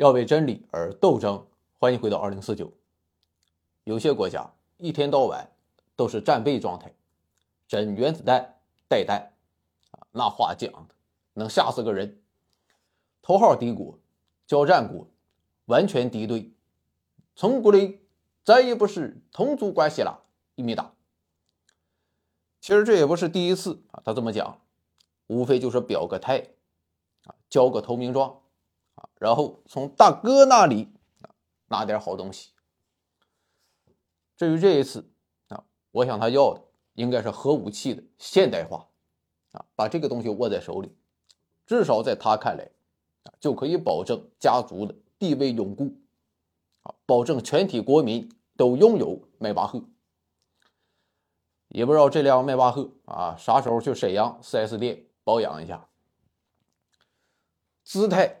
要为真理而斗争。欢迎回到二零四九。有些国家一天到晚都是战备状态，整原子弹带弹啊，那话讲的能吓死个人。头号敌国、交战国完全敌对，从国内再也不是同族关系了。一米打。其实这也不是第一次啊，他这么讲，无非就是表个态啊，交个投名状，然后从大哥那里拿点好东西。至于这一次啊，我想他要的应该是核武器的现代化啊，把这个东西握在手里，至少在他看来啊，就可以保证家族的地位永固啊，保证全体国民都拥有迈巴赫。也不知道这辆迈巴赫啊啥时候去沈阳 4S 店保养一下。姿态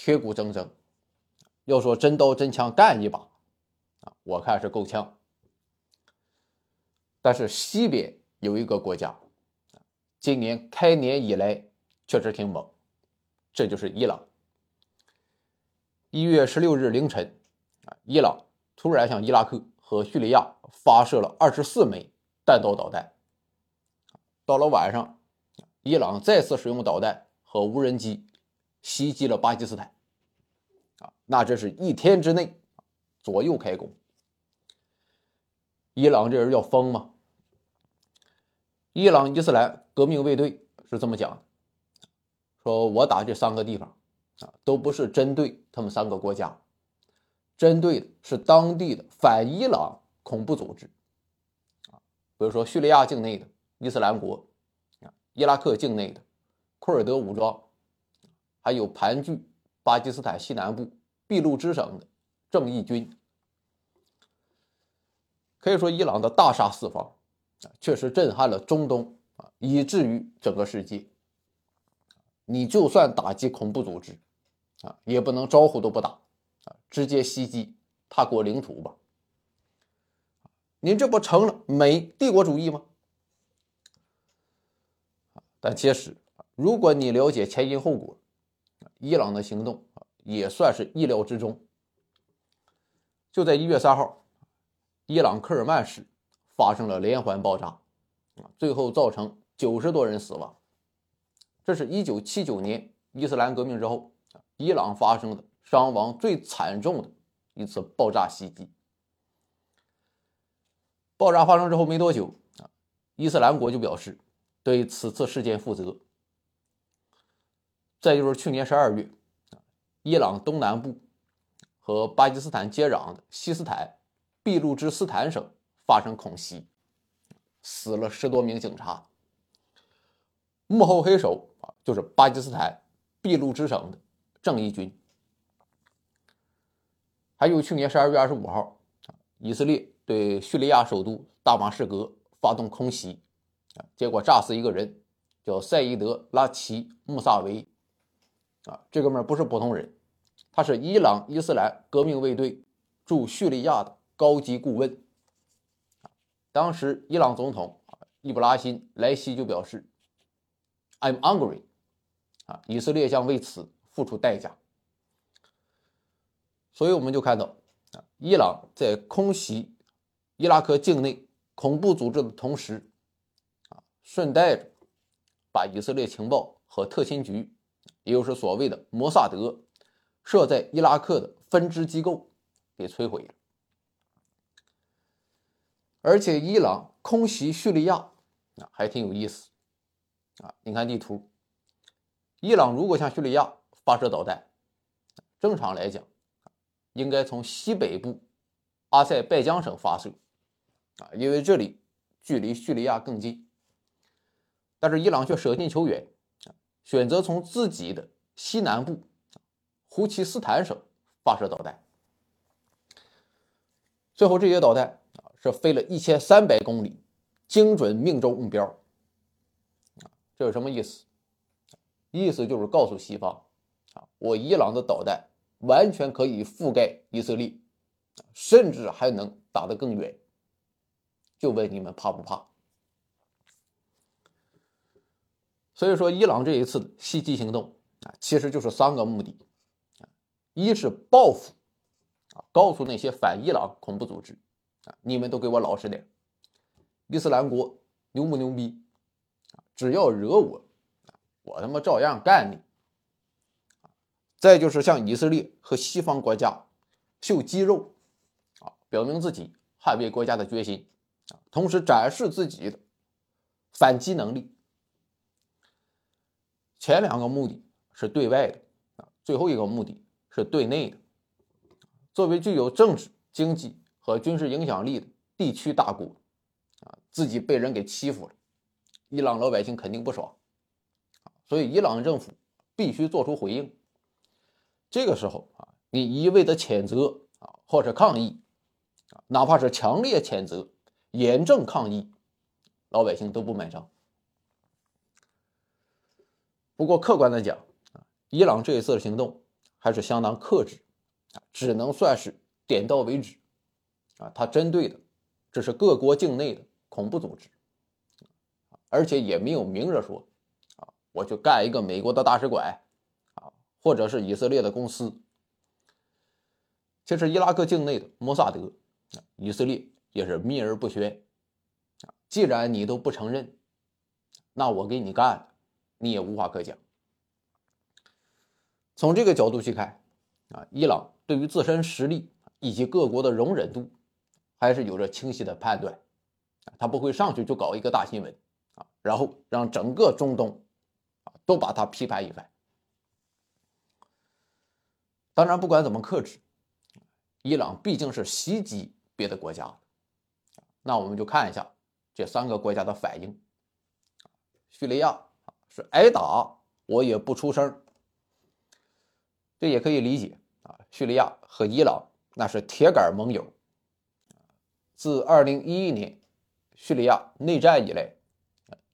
铁骨铮铮，要说真刀真枪干一把啊，我看是够呛。但是西边有一个国家，今年开年以来确实挺猛，这就是伊朗。一月十六日凌晨啊，伊朗突然向伊拉克和叙利亚发射了二十四枚。弹道导弹，到了晚上，伊朗再次使用导弹和无人机袭击了巴基斯坦。啊，那这是一天之内左右开弓。伊朗这人要疯吗？伊朗伊斯兰革命卫队是这么讲的：说我打这三个地方啊，都不是针对他们三个国家，针对的是当地的反伊朗恐怖组织。比如说叙利亚境内的伊斯兰国，啊，伊拉克境内的库尔德武装，还有盘踞巴基斯坦西南部俾路支省的正义军，可以说伊朗的大杀四方，啊，确实震撼了中东啊，以至于整个世界。你就算打击恐怖组织，啊，也不能招呼都不打，啊，直接袭击他国领土吧。您这不成了美帝国主义吗？但其实，如果你了解前因后果，伊朗的行动也算是意料之中。就在一月三号，伊朗科尔曼市发生了连环爆炸，最后造成九十多人死亡。这是一九七九年伊斯兰革命之后，伊朗发生的伤亡最惨重的一次爆炸袭击。爆炸发生之后没多久啊，伊斯兰国就表示对此次事件负责。再就是去年十二月，伊朗东南部和巴基斯坦接壤的西斯坦俾路支斯坦省发生恐袭，死了十多名警察。幕后黑手啊，就是巴基斯坦俾路支省的正义军。还有去年十二月二十五号以色列。对叙利亚首都大马士革发动空袭，啊，结果炸死一个人，叫赛义德·拉齐·穆萨维，啊，这哥们不是普通人，他是伊朗伊斯兰革命卫队驻叙利亚的高级顾问。当时伊朗总统伊布拉辛·莱西就表示：“I'm angry，啊，以色列将为此付出代价。”所以我们就看到，啊，伊朗在空袭。伊拉克境内恐怖组织的同时，啊，顺带着把以色列情报和特勤局，也就是所谓的摩萨德设在伊拉克的分支机构给摧毁了。而且，伊朗空袭叙利亚啊，还挺有意思啊。你看地图，伊朗如果向叙利亚发射导弹，正常来讲，应该从西北部阿塞拜疆省发射。啊，因为这里距离叙利亚更近，但是伊朗却舍近求远，选择从自己的西南部胡奇斯坦省发射导弹。最后，这些导弹啊是飞了一千三百公里，精准命中目标。这有什么意思？意思就是告诉西方，啊，我伊朗的导弹完全可以覆盖以色列，甚至还能打得更远。就问你们怕不怕？所以说，伊朗这一次的袭击行动啊，其实就是三个目的：一是报复，啊，告诉那些反伊朗恐怖组织，啊，你们都给我老实点，伊斯兰国牛不牛逼？只要惹我，我他妈照样干你。再就是向以色列和西方国家秀肌肉，啊，表明自己捍卫国家的决心，啊，同时展示自己的反击能力。前两个目的是对外的，啊，最后一个目的是对内的。作为具有政治、经济和军事影响力的地区大国，啊，自己被人给欺负了，伊朗老百姓肯定不爽，所以伊朗政府必须做出回应。这个时候啊，你一味的谴责啊，或者抗议，哪怕是强烈谴责、严正抗议，老百姓都不买账。不过客观的讲啊，伊朗这一次的行动还是相当克制啊，只能算是点到为止啊。他针对的这是各国境内的恐怖组织，而且也没有明着说啊，我去干一个美国的大使馆。啊或者是以色列的公司，其实伊拉克境内的摩萨德，以色列也是秘而不宣。既然你都不承认，那我给你干，你也无话可讲。从这个角度去看，啊，伊朗对于自身实力以及各国的容忍度，还是有着清晰的判断。他不会上去就搞一个大新闻，啊，然后让整个中东，啊，都把他批判一番。当然，不管怎么克制，伊朗毕竟是袭击别的国家，那我们就看一下这三个国家的反应。叙利亚是挨打我也不出声，这也可以理解啊。叙利亚和伊朗那是铁杆盟友，自二零一一年叙利亚内战以来，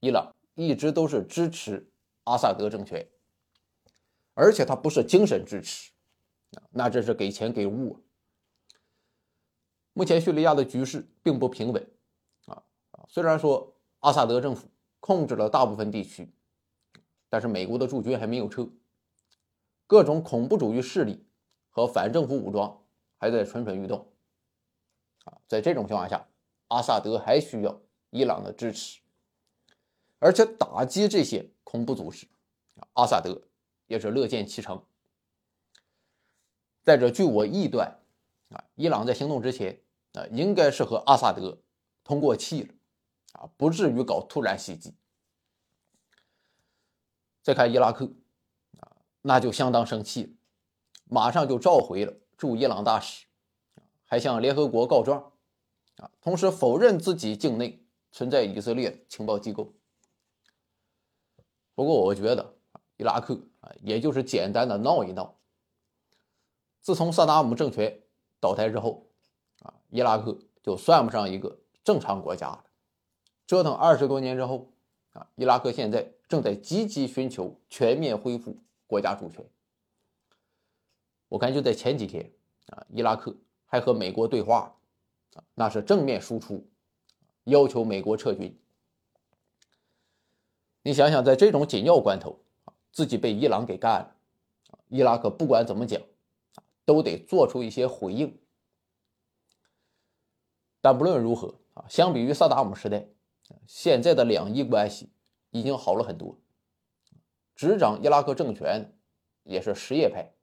伊朗一直都是支持阿萨德政权，而且他不是精神支持。那这是给钱给物。目前叙利亚的局势并不平稳，啊，虽然说阿萨德政府控制了大部分地区，但是美国的驻军还没有撤，各种恐怖主义势力和反政府武装还在蠢蠢欲动，啊，在这种情况下，阿萨德还需要伊朗的支持，而且打击这些恐怖组织，阿萨德也是乐见其成。再者，据我臆断，啊，伊朗在行动之前，啊，应该是和阿萨德通过气了，啊，不至于搞突然袭击。再看伊拉克，啊，那就相当生气了，马上就召回了驻伊朗大使，还向联合国告状，啊，同时否认自己境内存在以色列情报机构。不过，我觉得伊拉克啊，也就是简单的闹一闹。自从萨达姆政权倒台之后，啊，伊拉克就算不上一个正常国家了。折腾二十多年之后，啊，伊拉克现在正在积极寻求全面恢复国家主权。我看就在前几天，啊，伊拉克还和美国对话，啊，那是正面输出，要求美国撤军。你想想，在这种紧要关头，啊，自己被伊朗给干了，伊拉克不管怎么讲。都得做出一些回应，但不论如何啊，相比于萨达姆时代，现在的两伊关系已经好了很多。执掌伊拉克政权也是什叶派，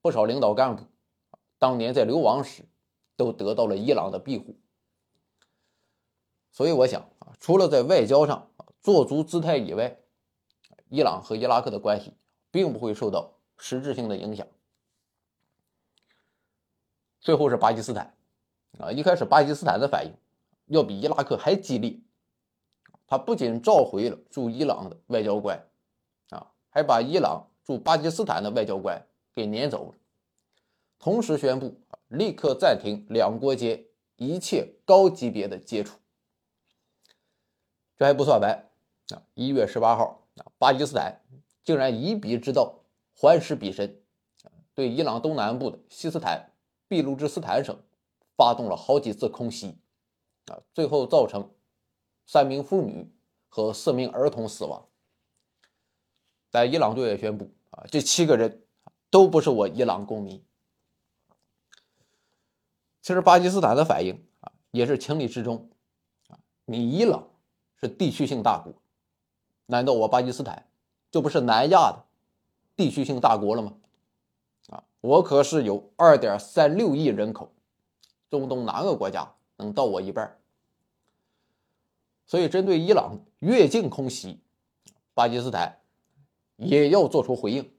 不少领导干部当年在流亡时都得到了伊朗的庇护。所以我想啊，除了在外交上做足姿态以外，伊朗和伊拉克的关系并不会受到实质性的影响。最后是巴基斯坦，啊，一开始巴基斯坦的反应要比伊拉克还激烈，他不仅召回了驻伊朗的外交官，啊，还把伊朗驻巴基斯坦的外交官给撵走了，同时宣布立刻暂停两国间一切高级别的接触。这还不算完，啊，一月十八号，啊，巴基斯坦竟然以彼之道还施彼身，对伊朗东南部的西斯坦。俾路支斯坦省发动了好几次空袭，啊，最后造成三名妇女和四名儿童死亡。在伊朗对外宣布，啊，这七个人都不是我伊朗公民。其实巴基斯坦的反应啊，也是情理之中啊。你伊朗是地区性大国，难道我巴基斯坦就不是南亚的地区性大国了吗？啊，我可是有二点三六亿人口，中东哪个国家能到我一半？所以，针对伊朗越境空袭，巴基斯坦也要做出回应。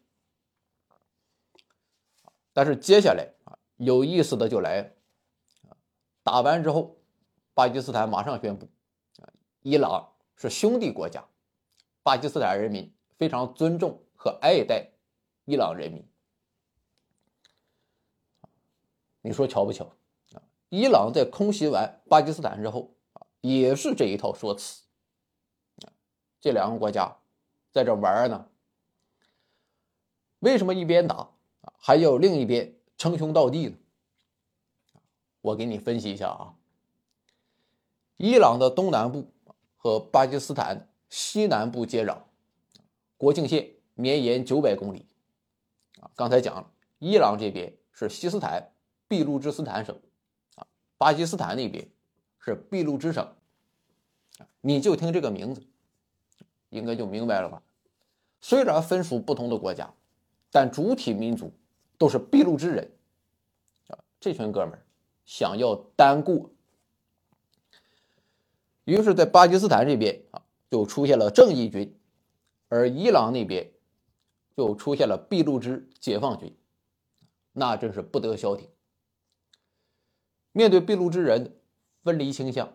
但是接下来啊，有意思的就来了。打完之后，巴基斯坦马上宣布，啊，伊朗是兄弟国家，巴基斯坦人民非常尊重和爱戴伊朗人民。你说巧不巧？伊朗在空袭完巴基斯坦之后，啊，也是这一套说辞。这两个国家在这玩呢，为什么一边打啊，还要另一边称兄道弟呢？我给你分析一下啊，伊朗的东南部和巴基斯坦西南部接壤，国境线绵延九百公里。啊，刚才讲了，伊朗这边是西斯坦俾路支斯坦省，巴基斯坦那边是俾路支省。你就听这个名字，应该就明白了吧？虽然分属不同的国家，但主体民族都是俾路支人。啊，这群哥们儿。想要单过，于是，在巴基斯坦这边啊，就出现了正义军，而伊朗那边就出现了俾路支解放军，那真是不得消停。面对俾路支人分离倾向，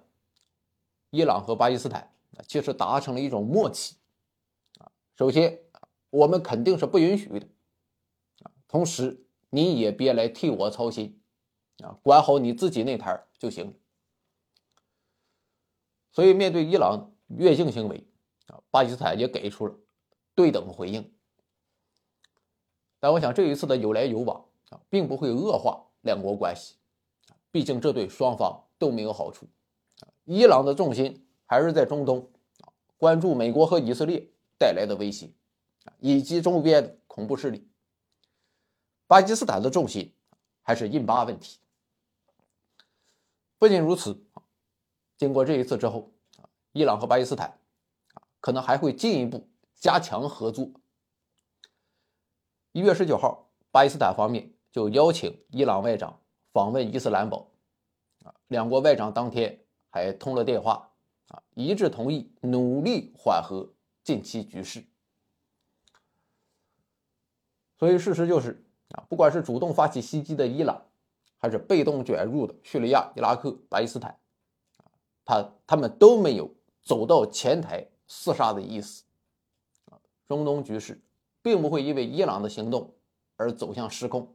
伊朗和巴基斯坦其实达成了一种默契啊。首先，我们肯定是不允许的啊，同时你也别来替我操心。啊，管好你自己那台就行。所以，面对伊朗越境行为，啊，巴基斯坦也给出了对等回应。但我想，这一次的有来有往啊，并不会恶化两国关系，毕竟这对双方都没有好处。伊朗的重心还是在中东，关注美国和以色列带来的威胁，以及周边的恐怖势力。巴基斯坦的重心还是印巴问题。不仅如此，经过这一次之后，伊朗和巴基斯坦，可能还会进一步加强合作。一月十九号，巴基斯坦方面就邀请伊朗外长访问伊斯兰堡，啊，两国外长当天还通了电话，啊，一致同意努力缓和近期局势。所以事实就是，啊，不管是主动发起袭击的伊朗。还是被动卷入的叙利亚、伊拉克、巴基斯坦，他他们都没有走到前台厮杀的意思，啊，中东局势并不会因为伊朗的行动而走向失控，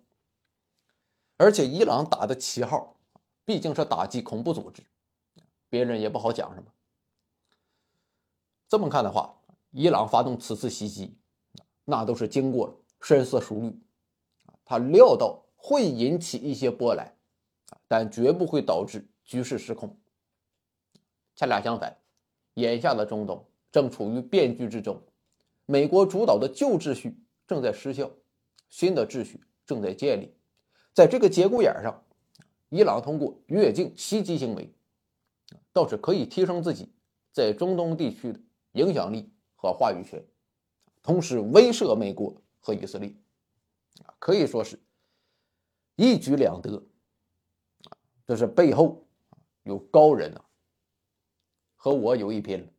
而且伊朗打的旗号毕竟是打击恐怖组织，别人也不好讲什么。这么看的话，伊朗发动此次袭击，那都是经过深思熟虑，他料到。会引起一些波澜，但绝不会导致局势失控。恰恰相反，眼下的中东正处于变局之中，美国主导的旧秩序正在失效，新的秩序正在建立。在这个节骨眼上，伊朗通过越境袭击行为，倒是可以提升自己在中东地区的影响力和话语权，同时威慑美国和以色列。可以说是。一举两得，这是背后有高人啊，和我有一拼了。